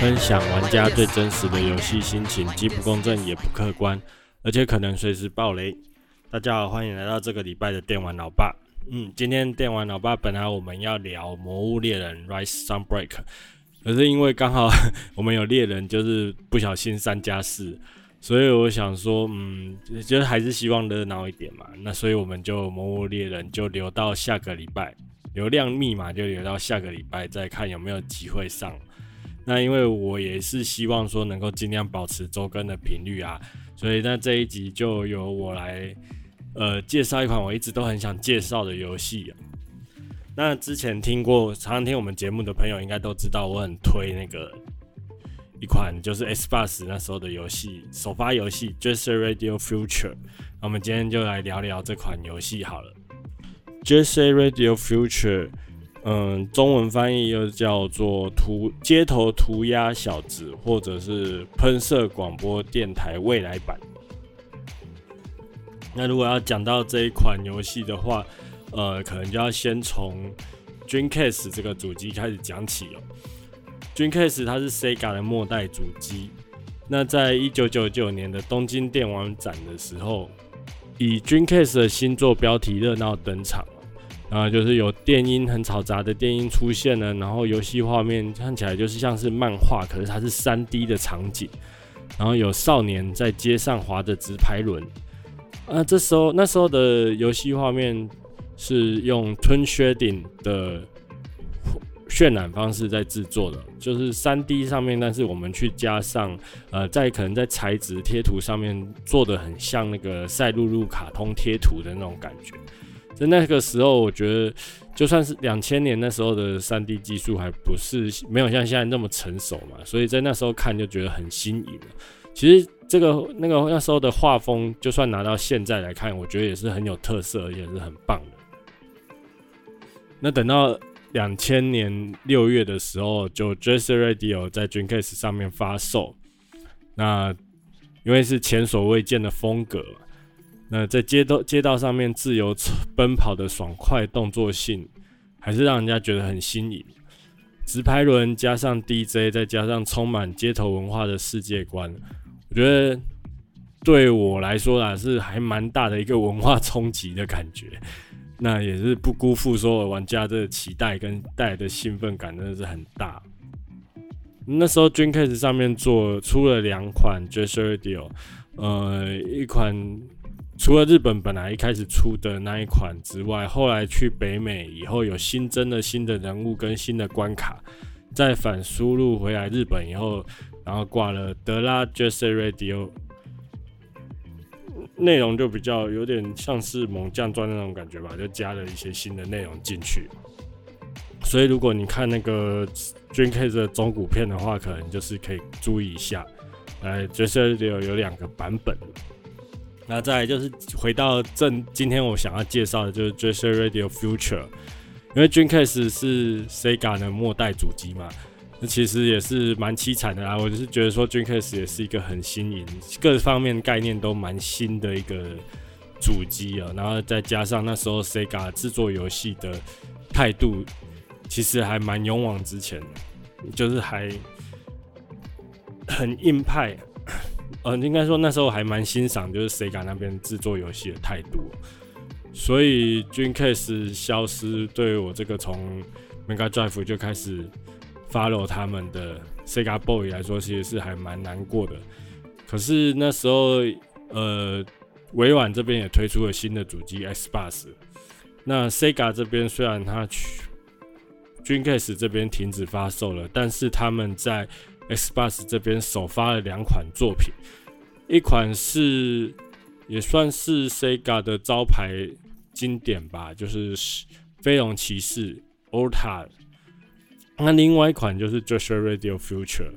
分享玩家最真实的游戏心情，既不公正也不客观，而且可能随时爆雷。大家好，欢迎来到这个礼拜的电玩老爸。嗯，今天电玩老爸本来我们要聊《魔物猎人 Rise Sunbreak》，可是因为刚好我们有猎人，就是不小心三加四，所以我想说，嗯，就是还是希望热闹一点嘛。那所以我们就《魔物猎人》就留到下个礼拜，流量密码就留到下个礼拜再看有没有机会上。那因为我也是希望说能够尽量保持周更的频率啊，所以那这一集就由我来呃介绍一款我一直都很想介绍的游戏。那之前听过常常听我们节目的朋友应该都知道，我很推那个一款就是 Xbox 那时候的游戏首发游戏《Just Radio Future》。那我们今天就来聊聊这款游戏好了，《Jet Set Radio Future》。嗯，中文翻译又叫做涂街头涂鸦小子，或者是喷射广播电台未来版。那如果要讲到这一款游戏的话，呃，可能就要先从 Dreamcast 这个主机开始讲起哦。Dreamcast 它是 Sega 的末代主机，那在一九九九年的东京电玩展的时候，以 Dreamcast 的新作标题热闹登场。啊，就是有电音很嘈杂的电音出现了，然后游戏画面看起来就是像是漫画，可是它是 3D 的场景，然后有少年在街上滑着直排轮。啊，这时候那时候的游戏画面是用 twin shading 的渲染方式在制作的，就是 3D 上面，但是我们去加上呃，在可能在材质贴图上面做的很像那个赛璐璐卡通贴图的那种感觉。在那个时候，我觉得就算是两千年那时候的三 D 技术还不是没有像现在那么成熟嘛，所以在那时候看就觉得很新颖。其实这个那个那时候的画风，就算拿到现在来看，我觉得也是很有特色，而且是很棒的。那等到两千年六月的时候，就 Jet Set Radio 在 Dreamcast 上面发售，那因为是前所未见的风格。那在街道街道上面自由奔跑的爽快动作性，还是让人家觉得很新颖。直排轮加上 DJ，再加上充满街头文化的世界观，我觉得对我来说啊，是还蛮大的一个文化冲击的感觉。那也是不辜负所有玩家的期待跟带来的兴奋感，真的是很大。那时候 Dreamcast 上面做出了两款 Jet Set Radio，呃，一款。除了日本本来一开始出的那一款之外，后来去北美以后有新增了新的人物跟新的关卡，再反输入回来日本以后，然后挂了德拉 Jet Set Radio，内容就比较有点像是猛将传那种感觉吧，就加了一些新的内容进去。所以如果你看那个 Dreamcast 的中古片的话，可能就是可以注意一下，呃 j e s e Radio 有两个版本。那再来就是回到正，今天我想要介绍的就是 Jet Set Radio Future，因为 Dreamcast 是 Sega 的末代主机嘛，那其实也是蛮凄惨的啦。我就是觉得说 Dreamcast 也是一个很新颖，各方面概念都蛮新的一个主机啊。然后再加上那时候 Sega 制作游戏的态度，其实还蛮勇往直前，就是还很硬派。呃，应该说那时候还蛮欣赏，就是 Sega 那边制作游戏的态度，所以 Dreamcast 消失，对我这个从 Mega Drive 就开始 follow 他们的 Sega Boy 来说，其实是还蛮难过的。可是那时候，呃，微软这边也推出了新的主机 Xbox，那 Sega 这边虽然它去 Dreamcast 这边停止发售了，但是他们在 Xbox 这边首发了两款作品，一款是也算是 Sega 的招牌经典吧，就是《飞龙骑士》Orta。那另外一款就是《Jet Set Radio Future》。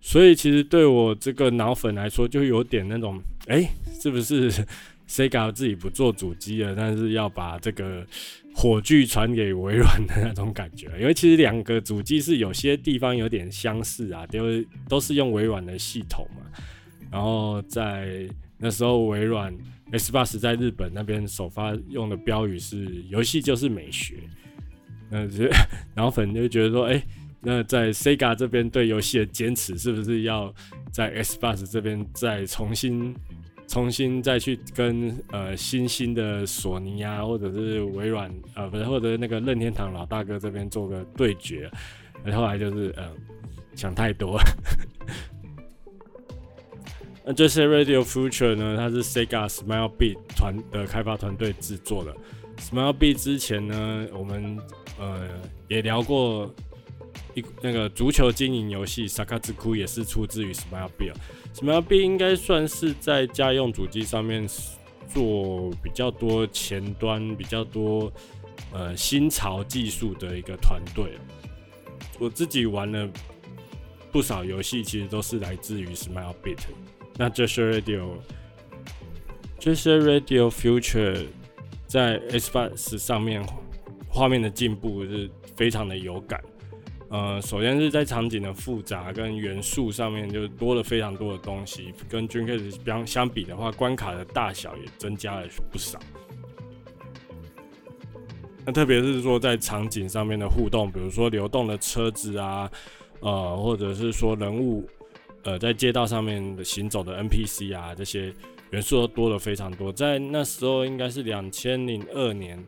所以其实对我这个脑粉来说，就有点那种，哎、是不是 Sega 自己不做主机了，但是要把这个。火炬传给微软的那种感觉，因为其实两个主机是有些地方有点相似啊，都都是用微软的系统嘛。然后在那时候，微软 Xbox 在日本那边首发用的标语是“游戏就是美学”。那就 然后粉就觉得说，哎、那在 Sega 这边对游戏的坚持，是不是要在 Xbox 这边再重新、重新再去跟呃新兴的索尼啊，或者是微软啊，不是，或者那个任天堂老大哥这边做个对决？然后来就是嗯，想太多。那这些 Radio Future 呢？它是 Sega Smile Beat 团的开发团队制作的。Smile Beat 之前呢，我们呃也聊过一那个足球经营游戏 saka 之哭也是出自于 Smile Beat。Smile Beat 应该算是在家用主机上面做比较多前端、比较多呃新潮技术的一个团队。我自己玩了不少游戏，其实都是来自于 Smile Beat。那这些 Radio，这些 Radio Future 在 Xbox 上面画面的进步是非常的有感。呃，首先是在场景的复杂跟元素上面就多了非常多的东西，跟 Dreamcast 相相比的话，关卡的大小也增加了不少。那特别是说在场景上面的互动，比如说流动的车子啊，呃，或者是说人物。呃，在街道上面的行走的 NPC 啊，这些元素都多了非常多。在那时候应该是两千零二年，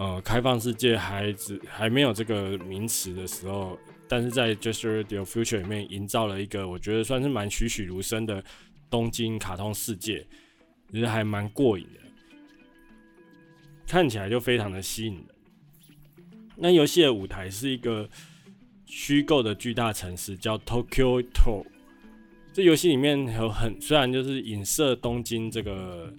呃，开放世界还只还没有这个名词的时候，但是在 just radio future 里面营造了一个我觉得算是蛮栩栩如生的东京卡通世界，其实还蛮过瘾的，看起来就非常的吸引人。那游戏的舞台是一个虚构的巨大城市，叫 Tokyo To。这游戏里面有很虽然就是影射东京这个，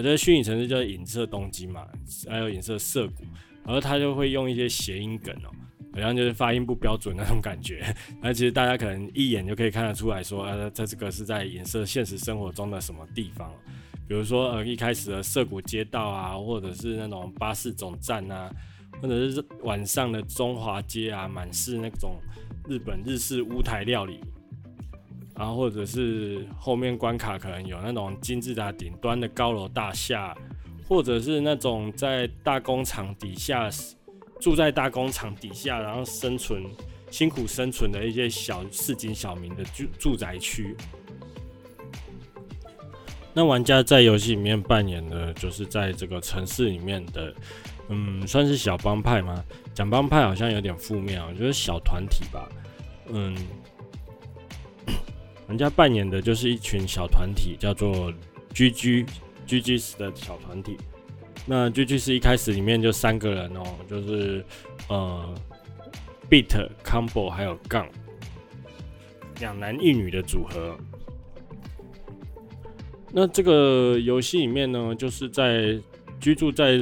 我觉得虚拟城市叫影射东京嘛，还有影射涩谷，然后他就会用一些谐音梗哦，好像就是发音不标准那种感觉，那其实大家可能一眼就可以看得出来说，呃，这这个是在影射现实生活中的什么地方，比如说呃一开始的涩谷街道啊，或者是那种巴士总站啊，或者是晚上的中华街啊，满是那种日本日式屋台料理。然后或者是后面关卡可能有那种金字塔顶端的高楼大厦，或者是那种在大工厂底下住在大工厂底下，然后生存辛苦生存的一些小市井小民的住住宅区。那玩家在游戏里面扮演的就是在这个城市里面的，嗯，算是小帮派吗？讲帮派好像有点负面，我觉得小团体吧，嗯。人家扮演的就是一群小团体，叫做 GG GG 的小团体。那 GG 是一开始里面就三个人哦，就是呃 Beat Combo 还有杠两男一女的组合。那这个游戏里面呢，就是在居住在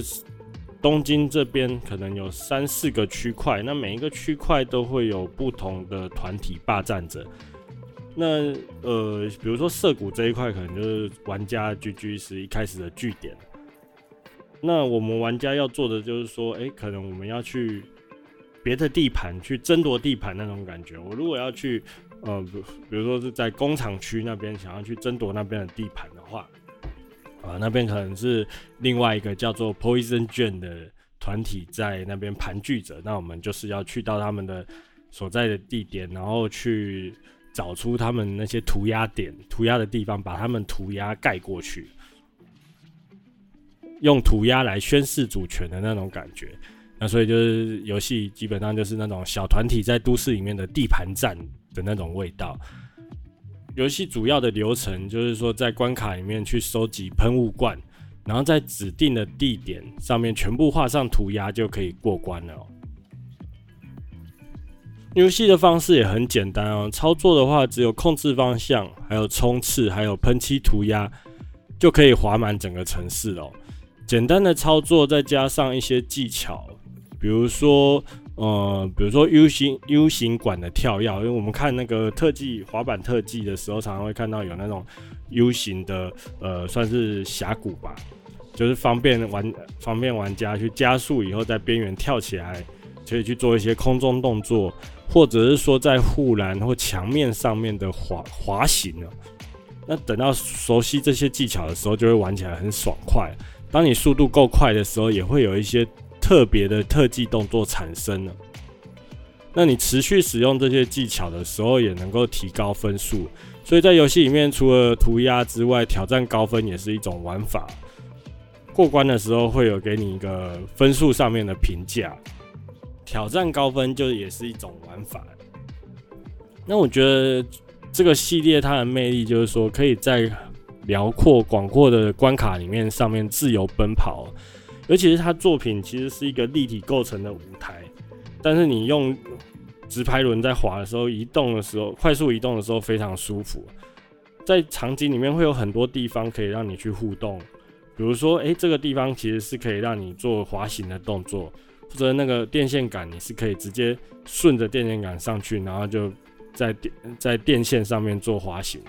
东京这边，可能有三四个区块，那每一个区块都会有不同的团体霸占着。那呃，比如说涩谷这一块，可能就是玩家 GG 是一开始的据点。那我们玩家要做的就是说，哎、可能我们要去别的地盘去争夺地盘那种感觉。我如果要去呃，比如说是在工厂区那边想要去争夺那边的地盘的话，啊，那边可能是另外一个叫做 Poison Gen 的团体在那边盘踞着。那我们就是要去到他们的所在的地点，然后去。找出他们那些涂鸦点、涂鸦的地方，把他们涂鸦盖过去，用涂鸦来宣示主权的那种感觉。那所以就是游戏基本上就是那种小团体在都市里面的地盘战的那种味道。游戏主要的流程就是说，在关卡里面去收集喷雾罐，然后在指定的地点上面全部画上涂鸦就可以过关了。游戏的方式也很简单哦，操作的话只有控制方向，还有冲刺，还有喷漆涂鸦，就可以滑满整个城市了。简单的操作再加上一些技巧，比如说，呃，比如说 U 型 U 型管的跳跃，因为我们看那个特技滑板特技的时候，常常会看到有那种 U 型的，呃，算是峡谷吧，就是方便玩方便玩家去加速以后在边缘跳起来，可以去做一些空中动作。或者是说在护栏或墙面上面的滑滑行呢？那等到熟悉这些技巧的时候，就会玩起来很爽快。当你速度够快的时候，也会有一些特别的特技动作产生了。那你持续使用这些技巧的时候，也能够提高分数。所以在游戏里面，除了涂鸦之外，挑战高分也是一种玩法。过关的时候会有给你一个分数上面的评价，挑战高分就也是一种玩法。那我觉得这个系列它的魅力就是说，可以在辽阔广阔的关卡里面上面自由奔跑，尤其是它作品其实是一个立体构成的舞台，但是你用直排轮在滑的时候，移动的时候，快速移动的时候非常舒服。在场景里面会有很多地方可以让你去互动，比如说，诶、这个地方其实是可以让你做滑行的动作，负责那个电线杆你是可以直接顺着电线杆上去，然后就在电在电线上面做滑行。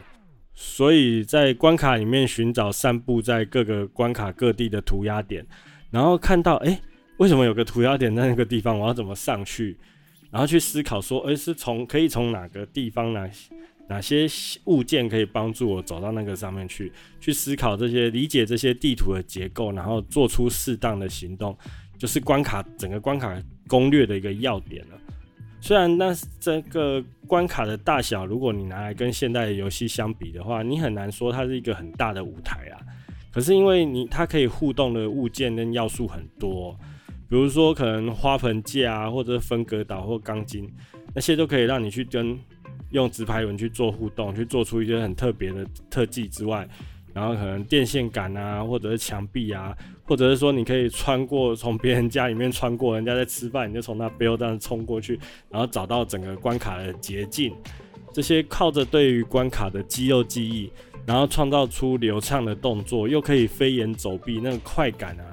所以在关卡里面寻找散布在各个关卡各地的涂鸦点，然后看到，诶、为什么有个涂鸦点在那个地方？我要怎么上去？然后去思考说，诶，是从可以从哪个地方哪哪些物件可以帮助我走到那个上面去？去思考这些，理解这些地图的结构，然后做出适当的行动，就是关卡整个关卡攻略的一个要点了。虽然那这个关卡的大小，如果你拿来跟现代的游戏相比的话，你很难说它是一个很大的舞台啊。可是因为你它可以互动的物件跟要素很多。比如说，可能花盆架啊，或者分隔岛或钢筋，那些都可以让你去跟用直排轮去做互动，去做出一些很特别的特技之外，然后可能电线杆啊，或者是墙壁啊，或者是说你可以穿过从别人家里面穿过，人家在吃饭，你就从那背后这样冲过去，然后找到整个关卡的捷径。这些靠着对于关卡的肌肉记忆，然后创造出流畅的动作，又可以飞檐走壁，那个快感啊！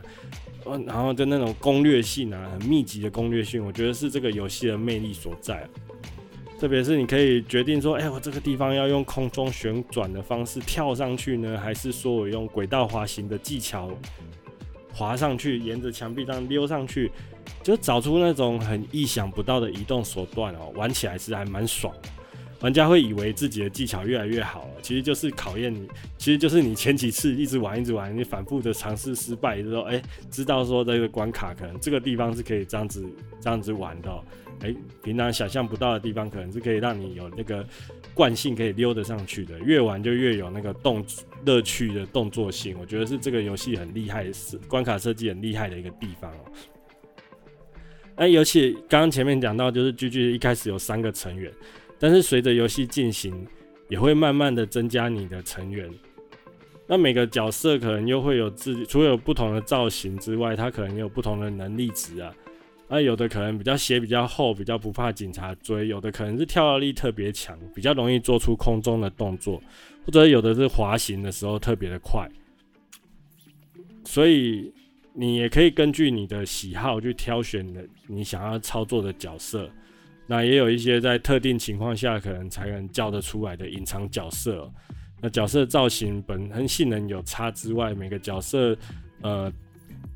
然后就那种攻略性啊，很密集的攻略性，我觉得是这个游戏的魅力所在。特别是你可以决定说，哎，我这个地方要用空中旋转的方式跳上去呢，还是说我用轨道滑行的技巧滑上去，沿着墙壁这样溜上去，就找出那种很意想不到的移动手段哦，玩起来是还蛮爽的。玩家会以为自己的技巧越来越好了，其实就是考验你，其实就是你前几次一直玩一直玩，你反复的尝试失败，就是说，哎、知道说这个关卡可能这个地方是可以这样子这样子玩的，哎、平常想象不到的地方可能是可以让你有那个惯性可以溜得上去的，越玩就越有那个动乐趣的动作性，我觉得是这个游戏很厉害的，是关卡设计很厉害的一个地方哦。那尤其刚刚前面讲到，就是 GG 一开始有三个成员。但是随着游戏进行，也会慢慢的增加你的成员。那每个角色可能又会有自己，除了有不同的造型之外，它可能也有不同的能力值啊。那有的可能比较血比较厚，比较不怕警察追；有的可能是跳跃力特别强，比较容易做出空中的动作，或者有的是滑行的时候特别的快。所以你也可以根据你的喜好去挑选的你想要操作的角色。那也有一些在特定情况下可能才能叫得出来的隐藏角色。那角色造型本身性能有差之外，每个角色呃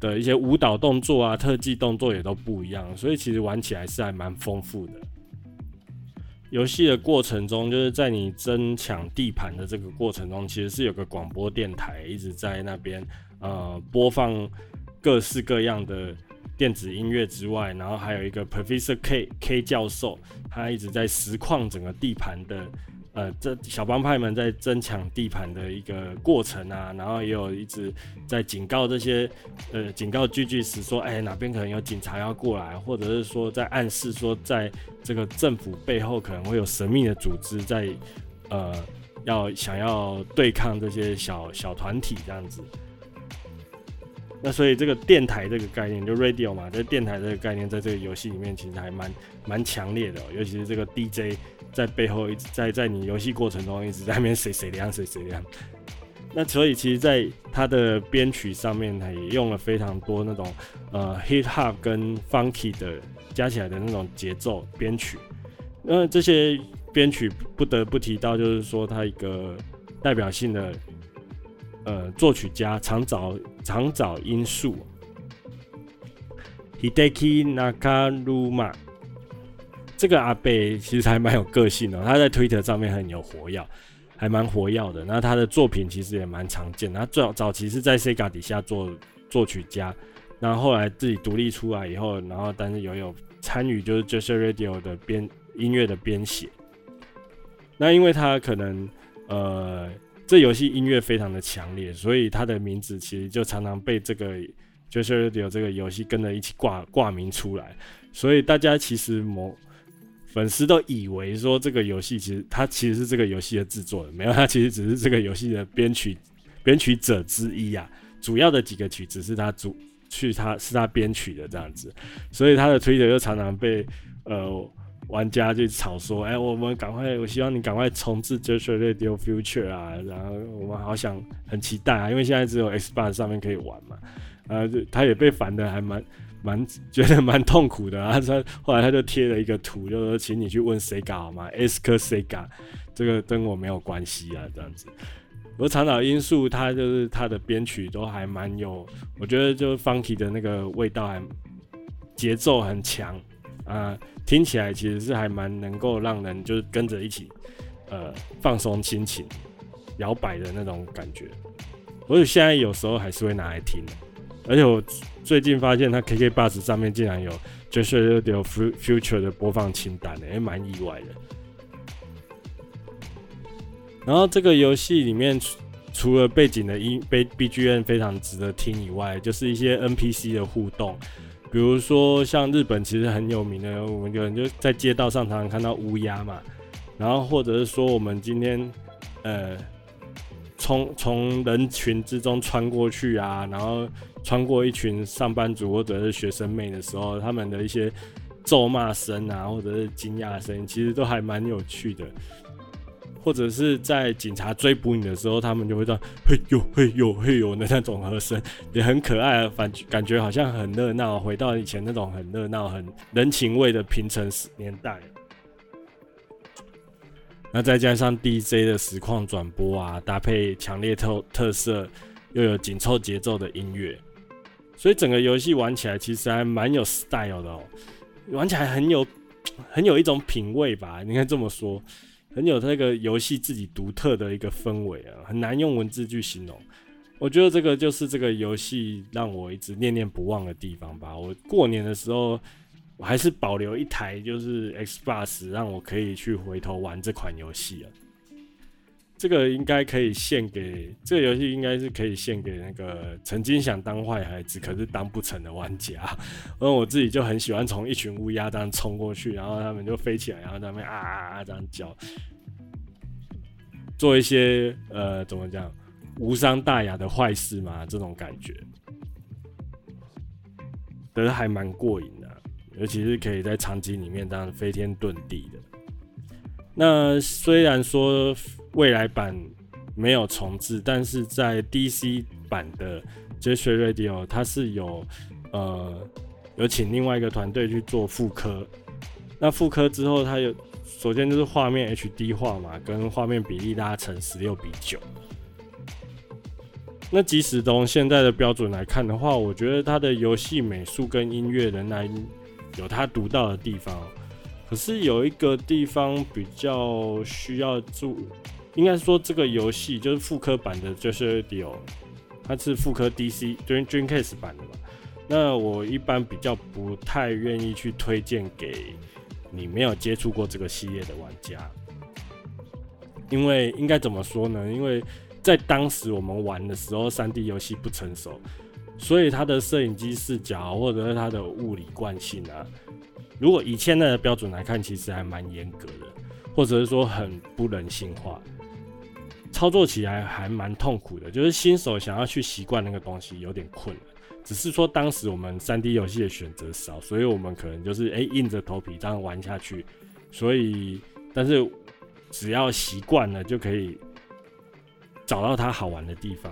的一些舞蹈动作啊、特技动作也都不一样，所以其实玩起来是还蛮丰富的。游戏的过程中，就是在你争抢地盘的这个过程中，其实是有个广播电台一直在那边呃播放各式各样的。电子音乐之外，然后还有一个 Professor K K 教授，他一直在实况整个地盘的，呃，这小帮派们在争抢地盘的一个过程啊，然后也有一直在警告这些，呃，警告聚聚时说，哎，哪边可能有警察要过来，或者是说在暗示说，在这个政府背后可能会有神秘的组织在，呃，要想要对抗这些小小团体这样子。那所以这个电台这个概念就 radio 嘛，这电台这个概念在这个游戏里面其实还蛮蛮强烈的，尤其是这个 DJ 在背后一直在在你游戏过程中一直在那边谁谁亮谁谁亮。那所以其实在它的编曲上面，它也用了非常多那种呃 hip hop 跟 funky 的加起来的那种节奏编曲。那这些编曲不得不提到，就是说它一个代表性的。呃，作曲家长沼长沼英树，Hideki Nakanuma，这个阿贝其实还蛮有个性的，他在 Twitter 上面很有活跃，还蛮活跃的。那他的作品其实也蛮常见，他最早早期是在 Sega 底下做作曲家，然后后来自己独立出来以后，然后但是有有参与就是 Jet Set Radio 的编音乐的编写。那因为他可能呃这游戏音乐非常的强烈，所以他的名字其实就常常被这个 Jet Set Radio 这个游戏跟着一起挂挂名出来，所以大家其实某粉丝都以为说这个游戏其实他其实是这个游戏的制作人，没有，他其实只是这个游戏的编曲编曲者之一啊。主要的几个曲子是他主去他是他编曲的这样子，所以他的推特就常常被呃玩家去吵说，哎、我们赶快，我希望你赶快重置 Jet Set Radio Future 啊，然后我们好想很期待啊，因为现在只有 Xbox 上面可以玩嘛，呃，他也被烦的还蛮。蛮觉得蛮痛苦的啊，他后来他就贴了一个图，就说请你去问 Sega 好吗？Ask Sega，这个跟我没有关系啊，这样子。而长岛英树他就是他的编曲都还蛮有，我觉得就是 Funky 的那个味道还节奏很强啊，听起来其实是还蛮能够让人就是跟着一起呃放松心情、摇摆的那种感觉。所以现在有时候还是会拿来听。而且我最近发现，它 KK Bus 上面竟然有 Jet Set Radio Future 的播放清单，也蛮意外的。然后这个游戏里面，除了背景的音、BGM 非常值得听以外，就是一些 NPC 的互动，比如说像日本其实很有名的，我们可能就在街道上常常看到乌鸦嘛，然后或者是说我们今天，呃。从从人群之中穿过去啊，然后穿过一群上班族或者是学生妹的时候，他们的一些咒骂声啊，或者是惊讶声，其实都还蛮有趣的。或者是在警察追捕你的时候，他们就会这样嘿呦嘿呦嘿呦的那种和声，也很可爱，反感觉好像很热闹，回到以前那种很热闹、很人情味的平成年代。那再加上 DJ 的实况转播啊，搭配强烈特特色又有紧凑节奏的音乐，所以整个游戏玩起来其实还蛮有 style 的哦，玩起来很有很有一种品味吧，应该这么说，很有那个游戏自己独特的一个氛围啊，很难用文字去形容。我觉得这个就是这个游戏让我一直念念不忘的地方吧。我过年的时候。我还是保留一台，就是 Xbox，让我可以去回头玩这款游戏啊。这个应该可以献给这个游戏，应该是可以献给那个曾经想当坏孩子可是当不成的玩家。而我自己就很喜欢从一群乌鸦这样冲过去，然后他们就飞起来，然后在那边啊啊啊这样叫，做一些呃怎么讲无伤大雅的坏事嘛，这种感觉，觉得还蛮过瘾的。尤其是可以在场景里面这样飞天遁地的。那虽然说未来版没有重置，但是在 DC 版的 Jet Set Radio 它是有呃有请另外一个团队去做复刻。那复刻之后，它有首先就是画面 HD 化嘛，跟画面比例拉成十六比九。那即使从现在的标准来看的话，我觉得它的游戏美术跟音乐仍然有它独到的地方，可是有一个地方比较需要注，应该说这个游戏就是复刻版的，就是 Dio，它是复刻 DC Dreamcast 版的嘛。那我一般比较不太愿意去推荐给你没有接触过这个系列的玩家，因为应该怎么说呢？因为在当时我们玩的时候，3D 游戏不成熟。所以它的摄影机视角，或者是它的物理惯性啊，如果以现在的标准来看，其实还蛮严格的，或者是说很不人性化，操作起来还蛮痛苦的。就是新手想要去习惯那个东西有点困难。只是说当时我们 3D 游戏的选择少，所以我们可能就是诶、硬着头皮这样玩下去。所以，但是只要习惯了，就可以找到它好玩的地方。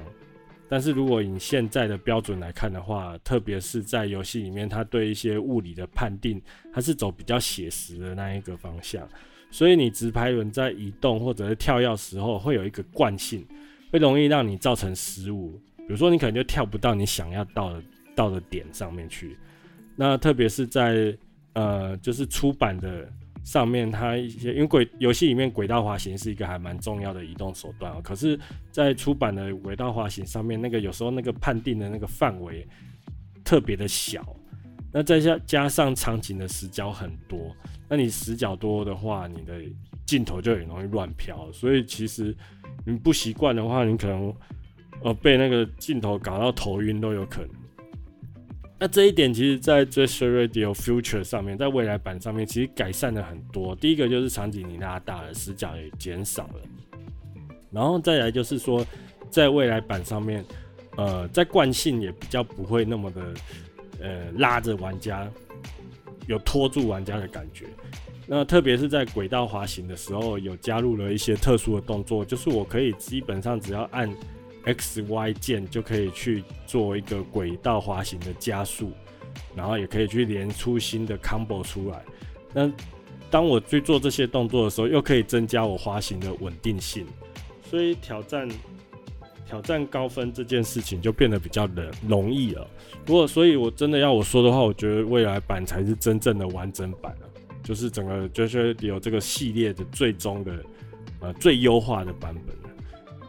但是如果以现在的标准来看的话，特别是在游戏里面，它对一些物理的判定，它是走比较写实的那一个方向，所以你直排轮在移动或者是跳跃时候，会有一个惯性，会容易让你造成失误。比如说，你可能就跳不到你想要到的到的点上面去。那特别是在呃，就是出版的。上面它一些，因为轨游戏里面轨道滑行是一个还蛮重要的移动手段哦。可是，在出版的轨道滑行上面，那个有时候那个判定的那个范围特别的小，那再加加上场景的死角很多，那你死角多的话，你的镜头就很容易乱飘，所以其实你不习惯的话，你可能呃被那个镜头搞到头晕都有可能。那这一点其实，在 Jet Set Radio Future 上面，在未来版上面，其实改善了很多。第一个就是场景你拉大了，死角也减少了。然后再来就是说，在未来版上面，呃，在惯性也比较不会那么的，呃，拉着玩家，有拖住玩家的感觉。那特别是在轨道滑行的时候，有加入了一些特殊的动作，就是我可以基本上只要按。X、Y 键就可以去做一个轨道滑行的加速，然后也可以去连出新的 combo 出来。那当我去做这些动作的时候，又可以增加我滑行的稳定性，所以挑战挑战高分这件事情就变得比较的容易了。如果所以，我真的要我说的话，我觉得未来版才是真正的完整版了，就是整个就是有这个系列的最终的呃最优化的版本。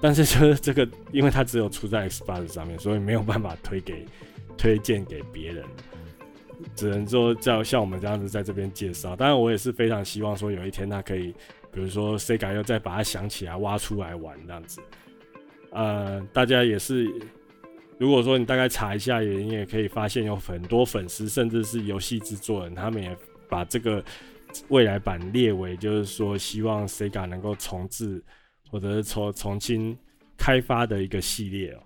但是就是这个，因为它只有出在 Xbox 上面，所以没有办法推给推荐给别人，只能说叫像我们这样子在这边介绍。当然，我也是非常希望说有一天它可以，比如说 Sega 又再把它想起来挖出来玩这样子。呃，大家也是，如果说你大概查一下，也你也可以发现有很多粉丝，甚至是游戏制作人，他们也把这个未来版列为就是说希望 Sega 能够重置。或者是重重新开发的一个系列哦。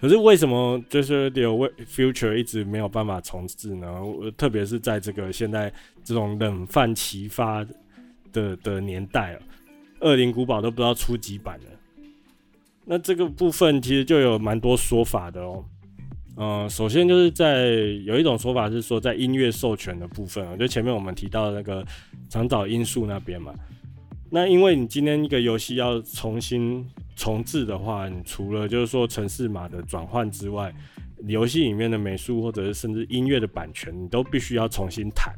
可是为什么就是有 Future 一直没有办法重置呢？特别是在这个现在这种冷饭齐发的的年代哦，恶灵古堡都不知道出几版了。那这个部分其实就有蛮多说法的哦。嗯，首先就是在有一种说法是说，在音乐授权的部分啊，就前面我们提到的那个长岛英树那边嘛。那因为你今天一个游戏要重新重置的话，你除了就是说城市码的转换之外，游戏里面的美术或者是甚至音乐的版权，你都必须要重新谈。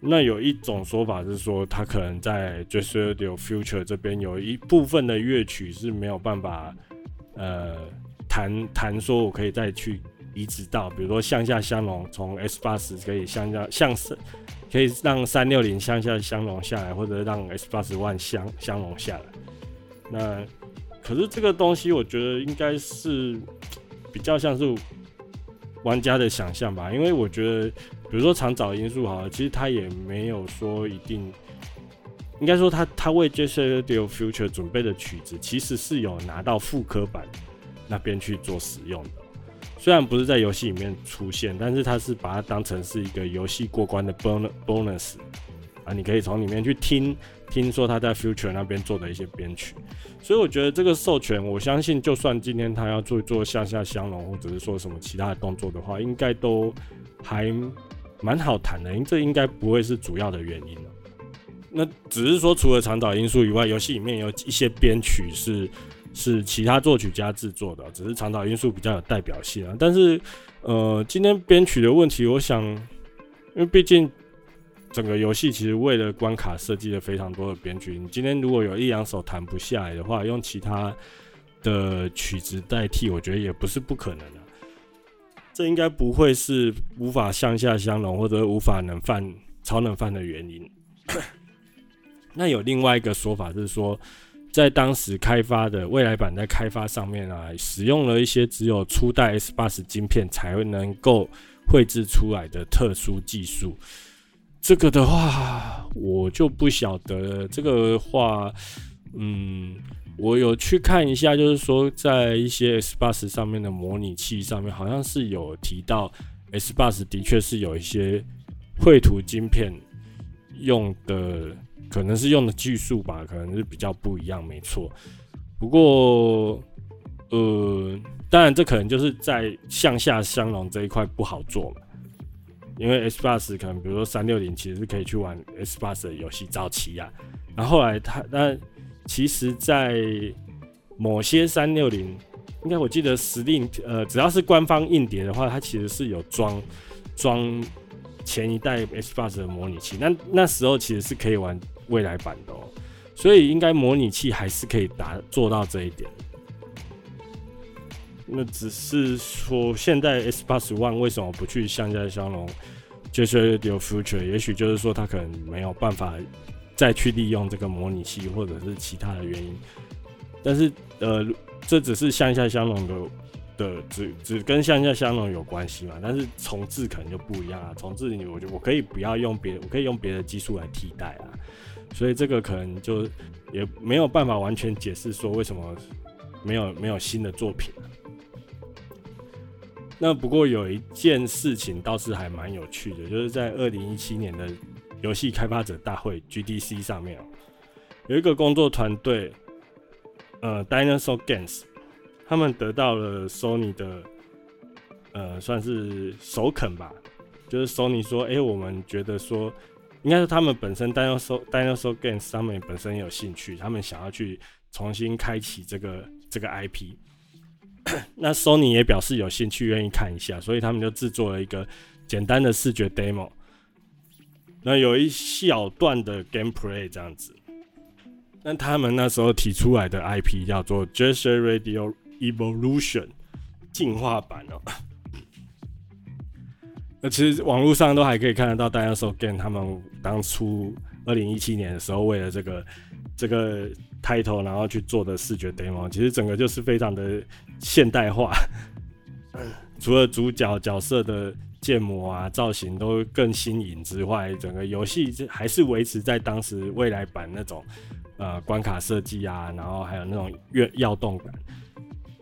那有一种说法是说，它可能在 Jet Set Radio Future 这边有一部分的乐曲是没有办法，呃，谈谈说我可以再去移植到，比如说向下相容，从 S 八十可以向下向上。可以让三六零向下相容下来，或者让 S 八十万相相容下来。那可是这个东西，我觉得应该是比较像是玩家的想象吧。因为我觉得，比如说常找因素好了，其实他也没有说一定，应该说他他为 Jet Set Radio Future 准备的曲子，其实是有拿到复刻版那边去做使用的。虽然不是在游戏里面出现，但是他是把它当成是一个游戏过关的 bonus 啊，你可以从里面去听听说他在 Future 那边做的一些编曲，所以我觉得这个授权，我相信就算今天他要做做向下相容，或者是说什么其他的动作的话，应该都还蛮好谈的，这应该不会是主要的原因。那只是说除了长岛英树以外，游戏里面有一些编曲是。是其他作曲家制作的，只是长岛英树比较有代表性啊。但是，呃，今天编曲的问题，我想，因为毕竟整个游戏其实为了关卡设计了非常多的编曲。你今天如果有一两首弹不下来的话，用其他的曲子代替，我觉得也不是不可能的。这应该不会是无法向下相容或者无法冷饭超冷饭的原因。那有另外一个说法是说。在当时开发的未来版在开发上面啊，使用了一些只有初代 S80 晶片才能够绘制出来的特殊技术。这个的话，我就不晓得。这个话，嗯，我有去看一下，就是说在一些 S80 上面的模拟器上面，好像是有提到 S80 的确是有一些绘图晶片用的。可能是用的技术吧，可能是比较不一样，没错。不过，呃，当然这可能就是在向下相容这一块不好做嘛，因为 Xbox 可能比如说三六零其实是可以去玩 Xbox 的游戏早期啊，然后后来它，那其实，在某些三六零，应该我记得实力，呃，只要是官方硬碟的话，它其实是有装装前一代 Xbox 的模拟器，那那时候其实是可以玩。未来版的哦，所以应该模拟器还是可以达做到这一点。那只是说现在 Xbox One 为什么不去向下相容 Jet Set Radio Future？也许就是说他可能没有办法再去利用这个模拟器，或者是其他的原因。但是呃，这只是向下相容的的只只跟向下相容有关系嘛？但是重置可能就不一样啊。重置你，我就我可以不要用别，我可以用别的技术来替代啊。所以这个可能就也没有办法完全解释说为什么没有没有新的作品。那不过有一件事情倒是还蛮有趣的，就是在二零一七年的游戏开发者大会 GDC 上面，有一个工作团队，呃，Dinosaur Games，他们得到了 Sony 的，呃，算是首肯吧，就是 Sony 说，哎、我们觉得说，应该是他们本身 Dinosaur Dinosaur Games 上面本身有兴趣，他们想要去重新开启这个这个 IP。那 Sony 也表示有兴趣，愿意看一下，所以他们就制作了一个简单的视觉 demo。那有一小段的 gameplay 这样子。那他们那时候提出来的 IP 叫做 Jet Set Radio Evolution 进化版哦。那其实网络上都还可以看得到，Dinosaur Game 他们当初二零一七年的时候，为了这个这个 title，然后去做的视觉 demo，其实整个就是非常的。现代化，除了主角角色的建模啊、造型都更新颖之外，整个游戏还是维持在当时未来版那种呃关卡设计啊，然后还有那种跃跃动感。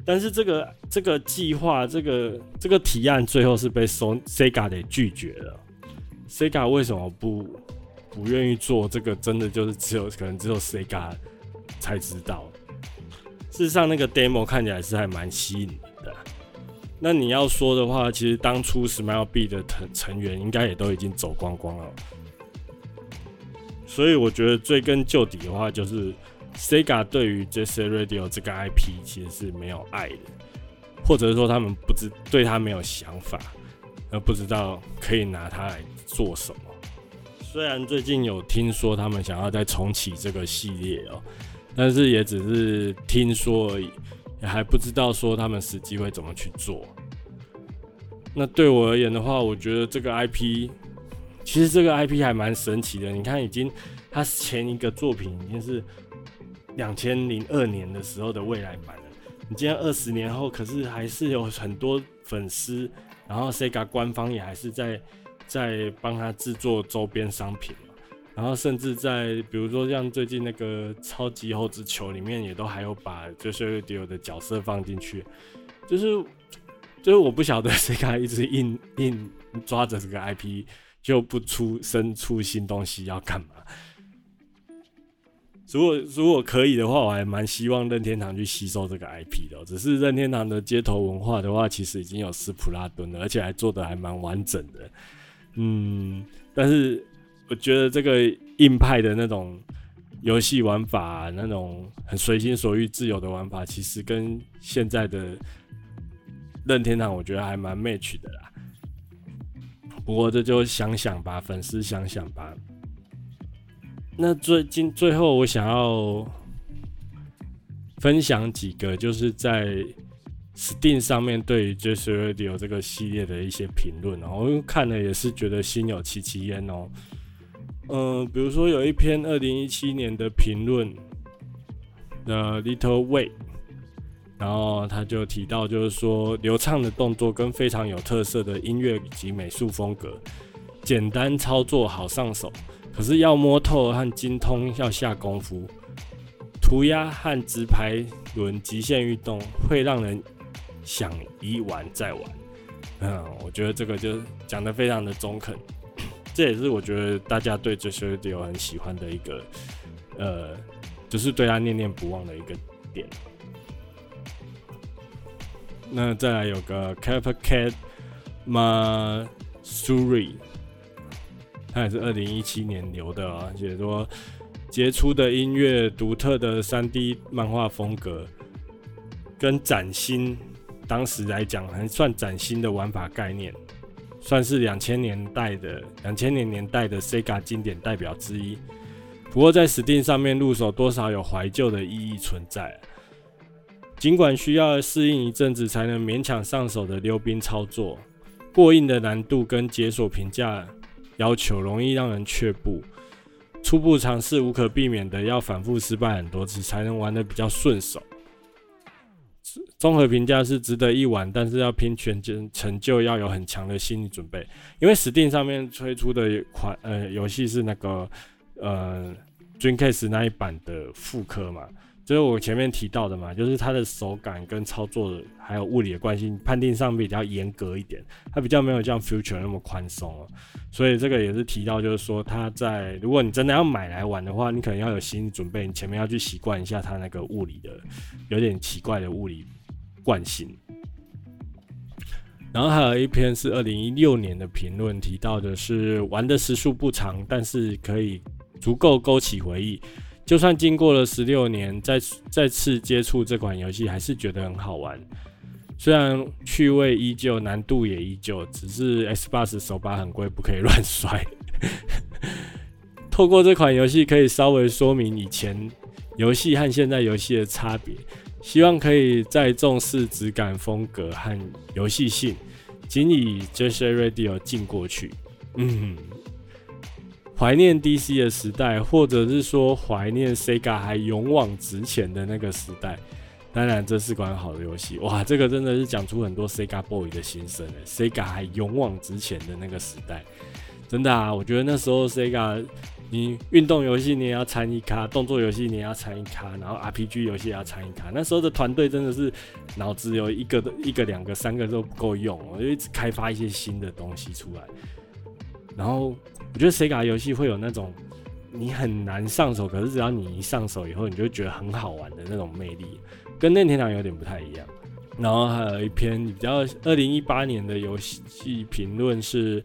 但是这个这个计划、这个这个提案最后是被 Sega 给拒绝了。Sega 为什么不不愿意做这个？真的就是只有可能只有 Sega 才知道。事实上，那个 demo 看起来是还蛮吸引的。那你要说的话，其实当初 Smile B 的成成员应该也都已经走光光了。所以我觉得追根究底的话，就是 Sega 对于 Jet Set Radio 这个 IP 其实是没有爱的，或者说他们不知对他没有想法，而不知道可以拿它来做什么。虽然最近有听说他们想要再重启这个系列哦。但是也只是听说而已，还不知道说他们实际会怎么去做。那对我而言的话，我觉得这个 IP，其实这个 IP 还蛮神奇的。你看，已经他前一个作品已经是两千零二年的时候的未来版了。你今天二十年后，可是还是有很多粉丝，然后 Sega 官方也还是在在帮他制作周边商品。然后甚至在比如说像最近那个超级猴子球里面，也都还有把 Jet Set Radio 的角色放进去，就是就是我不晓得谁敢一直硬硬抓着这个 IP 就不出生出新东西要干嘛？如果如果可以的话，我还蛮希望任天堂去吸收这个 IP 的。只是任天堂的街头文化的话，其实已经有斯普拉遁了，而且还做得还蛮完整的。嗯，但是。我觉得这个硬派的那种游戏玩法，那种很随心所欲、自由的玩法，其实跟现在的任天堂，我觉得还蛮 match 的啦。不过这就想想吧，粉丝想想吧。那最近最后，我想要分享几个，就是在 Steam 上面对于 Jet Set Radio 这个系列的一些评论，然后看了也是觉得心有戚戚焉哦。嗯、比如说有一篇二零一七年的评论的 Little Way，然后他就提到，就是说流畅的动作跟非常有特色的音乐以及美术风格，简单操作好上手，可是要摸透和精通要下功夫，涂鸦和直排轮极限运动会让人想一玩再玩。嗯，我觉得这个就讲得非常的中肯。这也是我觉得大家对 Jet Set Radio 很喜欢的一个，呃，就是对他念念不忘的一个点。那再来有个 Carpet Cat Masuri，他也是二零一七年留的啊，写说杰出的音乐、独特的三 D 漫画风格，跟崭新，当时来讲还算崭新的玩法概念。算是两千年代的两千年年代的 Sega 经典代表之一，不过在 Steam 上面入手多少有怀旧的意义存在。尽管需要适应一阵子才能勉强上手的溜冰操作，过硬的难度跟解锁评价要求容易让人却步。初步尝试无可避免的要反复失败很多次才能玩得比较顺手。综合评价是值得一玩，但是要拼全成就要有很强的心理准备。因为 Steam 上面推出的款呃游戏是那个呃 Dreamcast 那一版的复刻嘛。就是我前面提到的嘛，就是它的手感跟操作还有物理的惯性，判定上比较严格一点，它比较没有像 Future 那么宽松了。所以这个也是提到，就是说它在如果你真的要买来玩的话，你可能要有心理准备，你前面要去习惯一下它那个物理的有点奇怪的物理惯性。然后还有一篇是二零一六年的评论，提到的是玩的时数不长，但是可以足够勾起回忆。就算经过了十六年，再再次接触这款游戏，还是觉得很好玩。虽然趣味依旧，难度也依旧，只是 Xbox 手把很贵，不可以乱摔。透过这款游戏，可以稍微说明以前游戏和现在游戏的差别。希望可以再重视质感、风格和游戏性，仅以 Just Radio 进过去。嗯。怀念 DC 的时代，或者是说怀念 Sega 还勇往直前的那个时代。当然，这是款好的游戏。哇，这个真的是讲出很多 Sega Boy 的心声了。Sega 还勇往直前的那个时代，真的啊！我觉得那时候 Sega，你运动游戏你也要参一咖，动作游戏你也要参一咖，然后 RPG 游戏也要参一咖。那时候的团队真的是脑子有一个、一个、两个、三个都不够用，我就一直开发一些新的东西出来，然后。我觉得 Sega 游戏会有那种你很难上手，可是只要你一上手以后，你就觉得很好玩的那种魅力，跟任天堂有点不太一样。然后还有一篇比较二零一八年的游戏评论是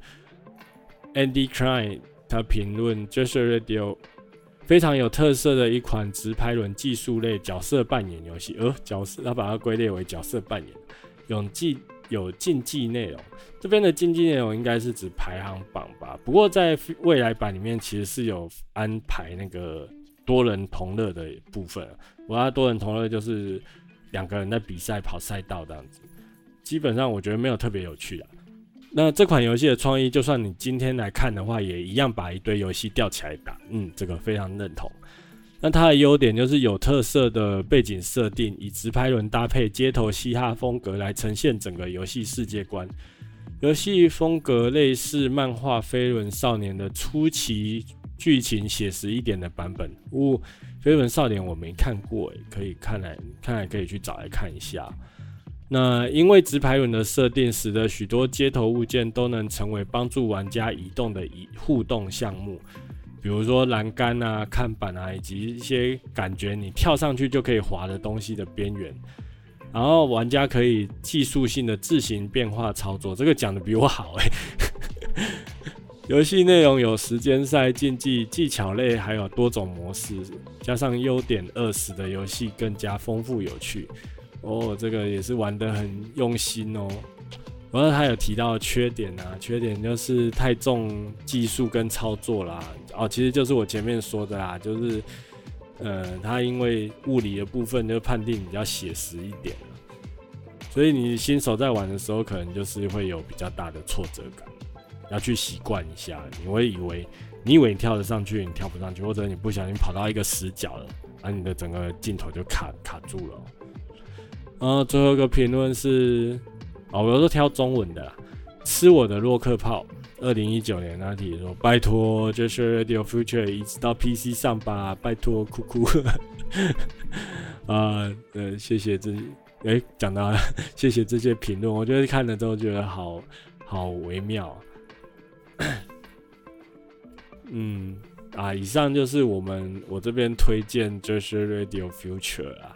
Andy Klein，他评论 Jesse Radio 非常有特色的一款直排轮技术类角色扮演游戏，呃，角色他把它归类为角色扮演，勇气。有竞技内容，这边的竞技内容应该是指排行榜吧。不过在未来版里面，其实是有安排那个多人同乐的部分。我要多人同乐就是两个人在比赛跑赛道这样子。基本上我觉得没有特别有趣的。那这款游戏的创意，就算你今天来看的话，也一样把一堆游戏吊起来打。嗯，这个非常认同。那它的优点就是有特色的背景设定，以直排轮搭配街头嘻哈风格来呈现整个游戏世界观。游戏风格类似漫画《飞轮少年》的初期剧情写实一点的版本。呜、《飞轮少年》我没看过，诶，可以看来看来可以去找来看一下。那因为直排轮的设定，使得许多街头物件都能成为帮助玩家移动的移互动项目。比如说栏杆啊、看板啊，以及一些感觉你跳上去就可以滑的东西的边缘，然后玩家可以技术性的自行变化操作。这个讲的比我好哎、游戏内容有时间赛、竞技、技巧类，还有多种模式，加上优点二使的游戏更加丰富有趣。哦，这个也是玩得很用心哦。然后他有提到缺点啊，缺点就是太重技术跟操作啦。哦，其实就是我前面说的啦，就是，呃，他因为物理的部分就判定比较写实一点，所以你新手在玩的时候，可能就是会有比较大的挫折感，要去习惯一下。你会以为你以为你跳得上去，你跳不上去，或者你不小心跑到一个死角了，而你的整个镜头就卡卡住了。然后最后一个评论是。哦，我都挑中文的。吃我的洛克炮，二零一九年那题说，拜托，Jet Set Radio Future 移植到 PC 上吧，拜托，哭哭。啊，呃，谢谢这，哎、欸，讲到了，谢谢这些评论，我觉得看了之后觉得好好微妙。嗯，啊，以上就是我们我这边推荐 Jet Set Radio Future 啊。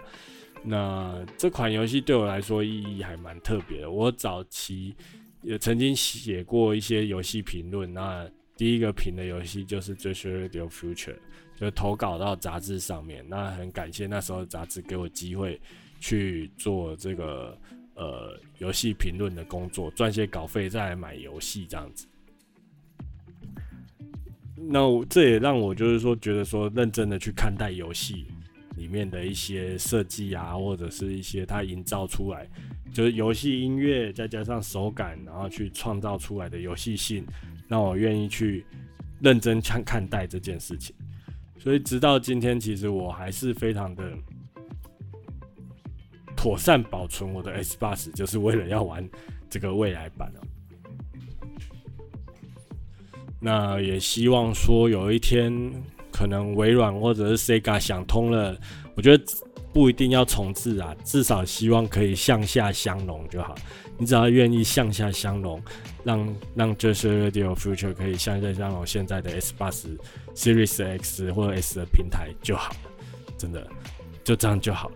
那这款游戏对我来说意义还蛮特别的。我早期也曾经写过一些游戏评论，那第一个评的游戏就是《Jet Set Radio Future》，就投稿到杂志上面。那很感谢那时候杂志给我机会去做这个呃游戏评论的工作，赚些稿费再来买游戏这样子。那这也让我就是说觉得说认真的去看待游戏。里面的一些设计啊，或者是一些它营造出来，就是游戏音乐再加上手感，然后去创造出来的游戏性，让我愿意去认真看看待这件事情。所以直到今天，其实我还是非常的妥善保存我的 Xbox，就是为了要玩这个未来版哦。那也希望说有一天，可能微软或者是 Sega 想通了，我觉得不一定要重置啊，至少希望可以向下相容就好。你只要愿意向下相容，让让 Just Radio Future 可以向下相容现在的 S 八十 Series X 或者 S 的平台就好了，真的就这样就好了。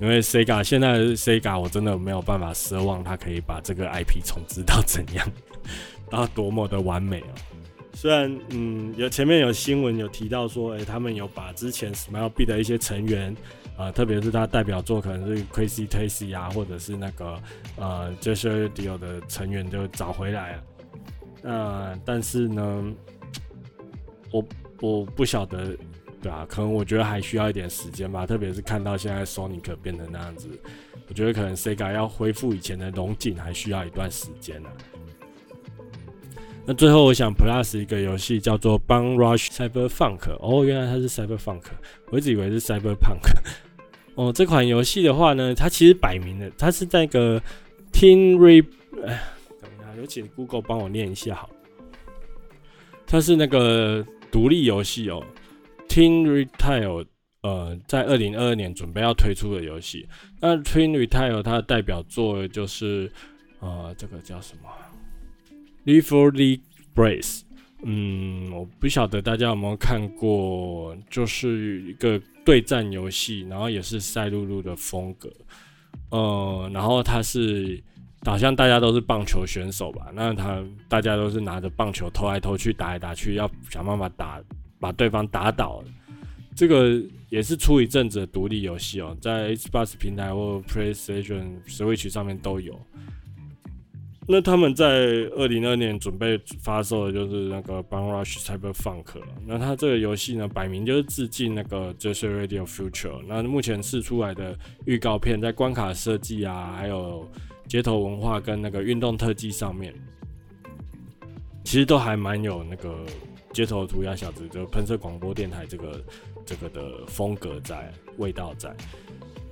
因为 Sega 现在 Sega 我真的没有办法奢望它可以把这个 IP 重置到怎样，到多么的完美哦。虽然，嗯，有前面有新闻有提到说，诶、他们有把之前 Smile B 的一些成员，啊、呃，特别是他代表作可能是 Crazy Taxi 啊，或者是那个呃 j e s s e d i o 的成员就找回来了。呃，但是呢，我我不晓得，对啊，可能我觉得还需要一点时间吧。特别是看到现在 Sonic 变成那样子，我觉得可能 Sega 要恢复以前的龙井还需要一段时间呢。那最后，我想 Plus 一个游戏叫做《Bum Rush Cyberfunk》哦，原来它是 Cyberfunk，我一直以为是 Cyberpunk。哦，这款游戏的话呢，它其实摆明了，它是在一个 Team Re，哎，等一下，有请 Google 帮我念一下好。它是那个独立游戏哦，Team Retail，呃，在二零二二年准备要推出的游戏。那 Team Retail 它的代表作就是，呃，这个叫什么？Leave for the Brace，嗯，我不晓得大家有没有看过，就是一个对战游戏，然后也是赛璐璐的风格，呃，然后它是好像大家都是棒球选手吧？那他大家都是拿着棒球投来投去，打来打去，要想办法打把对方打倒。这个也是出一阵子的独立游戏哦，在 Xbox 平台或 PlayStation Switch 上面都有。那他们在二零二二年准备发售的就是那个《Bum Rush Cyberfunk》。那它这个游戏呢，摆明就是致敬那个《Jet Set Radio Future》。那目前试出来的预告片，在关卡设计啊，还有街头文化跟那个运动特技上面，其实都还蛮有那个街头涂鸦小子，就喷射广播电台这个这个的风格在，味道在。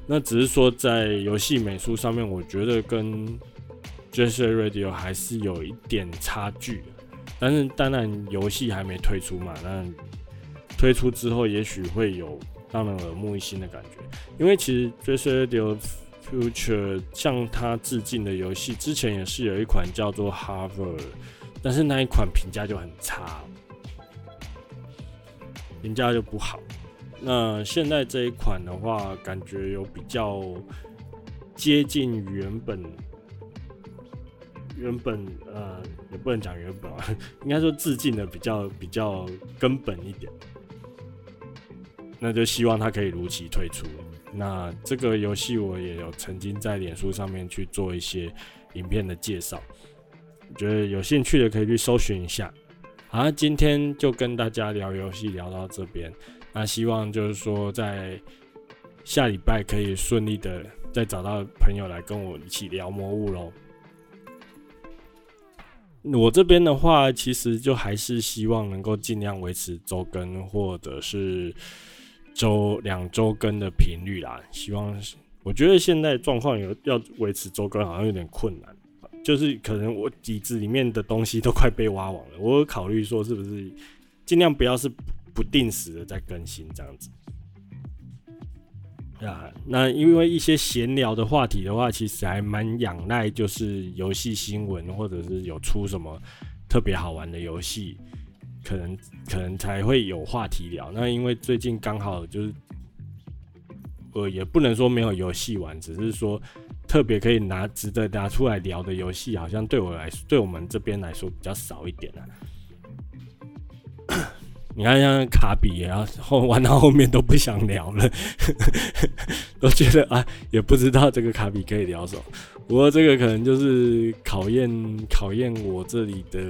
那只是说在游戏美术上面，我觉得跟 Jesse Radio 还是有一点差距，但是当然游戏还没推出嘛，那推出之后也许会有让人耳目一新的感觉。因为其实 Jesse Radio Future 向他致敬的游戏之前也是有一款叫做 Harvard，但是那一款评价就很差，评价就不好。那现在这一款的话，感觉有比较接近原本。原本呃也不能讲原本啊，应该说致敬的比较比较根本一点，那就希望它可以如期退出。那这个游戏我也有曾经在脸书上面去做一些影片的介绍，觉得有兴趣的可以去搜寻一下。好，今天就跟大家聊游戏聊到这边，那希望就是说在下礼拜可以顺利的再找到朋友来跟我一起聊魔物喽。我这边的话，其实就还是希望能够尽量维持周更，或者是周两周更的频率啦。希望，我觉得现在状况有要维持周更，好像有点困难。就是可能我底子里面的东西都快被挖完了，我有考虑说是不是尽量不要是不定时的在更新这样子。啊，那因为一些闲聊的话题的话，其实还蛮仰赖就是游戏新闻，或者是有出什么特别好玩的游戏，可能可能才会有话题聊。那因为最近刚好就是，呃，也不能说没有游戏玩，只是说特别可以拿值得拿出来聊的游戏，好像对我来说，对我们这边来说比较少一点啊。你看，像卡比，然后玩到后面都不想聊了，都觉得啊，也不知道这个卡比可以聊什么。不过这个可能就是考验考验我这里的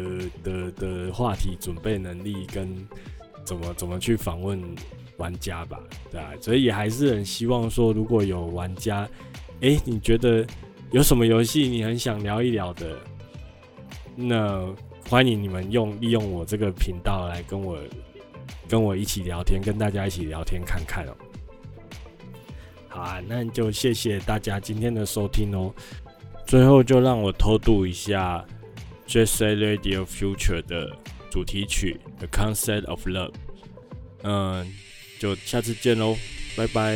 的的话题准备能力跟怎么怎么去访问玩家吧，对啊，所以也还是很希望说，如果有玩家，哎、你觉得有什么游戏你很想聊一聊的，那欢迎你们用利用我这个频道来跟我跟我一起聊天，跟大家一起聊天看看哦。好啊，那就谢谢大家今天的收听哦。最后就让我偷渡一下《Jet Set Radio Future》的主题曲《The Concept of Love》。嗯。就下次见喽，拜拜。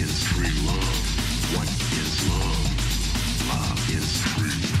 is free love? What is love? Love is free.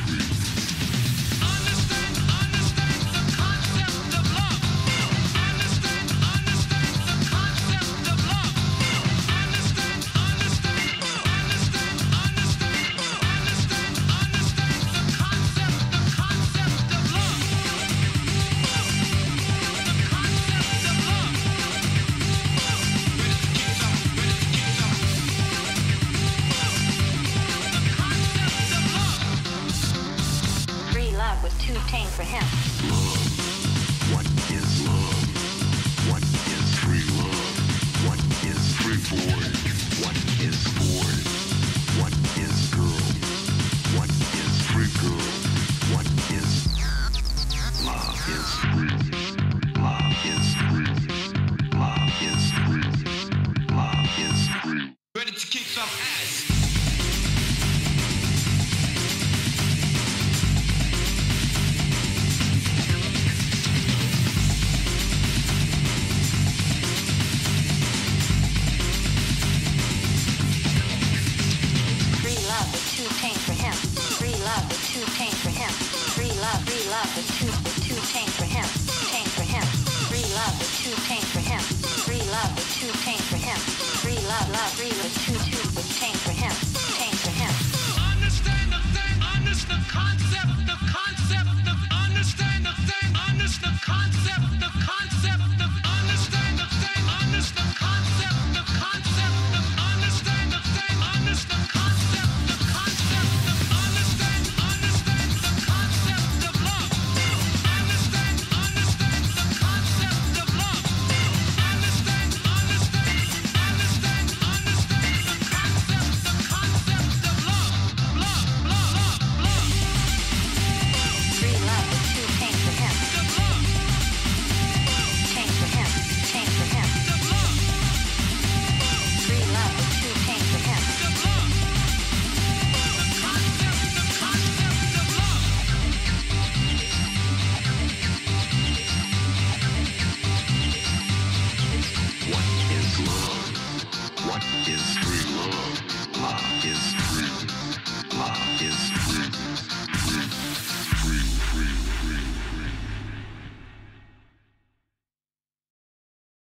the truth.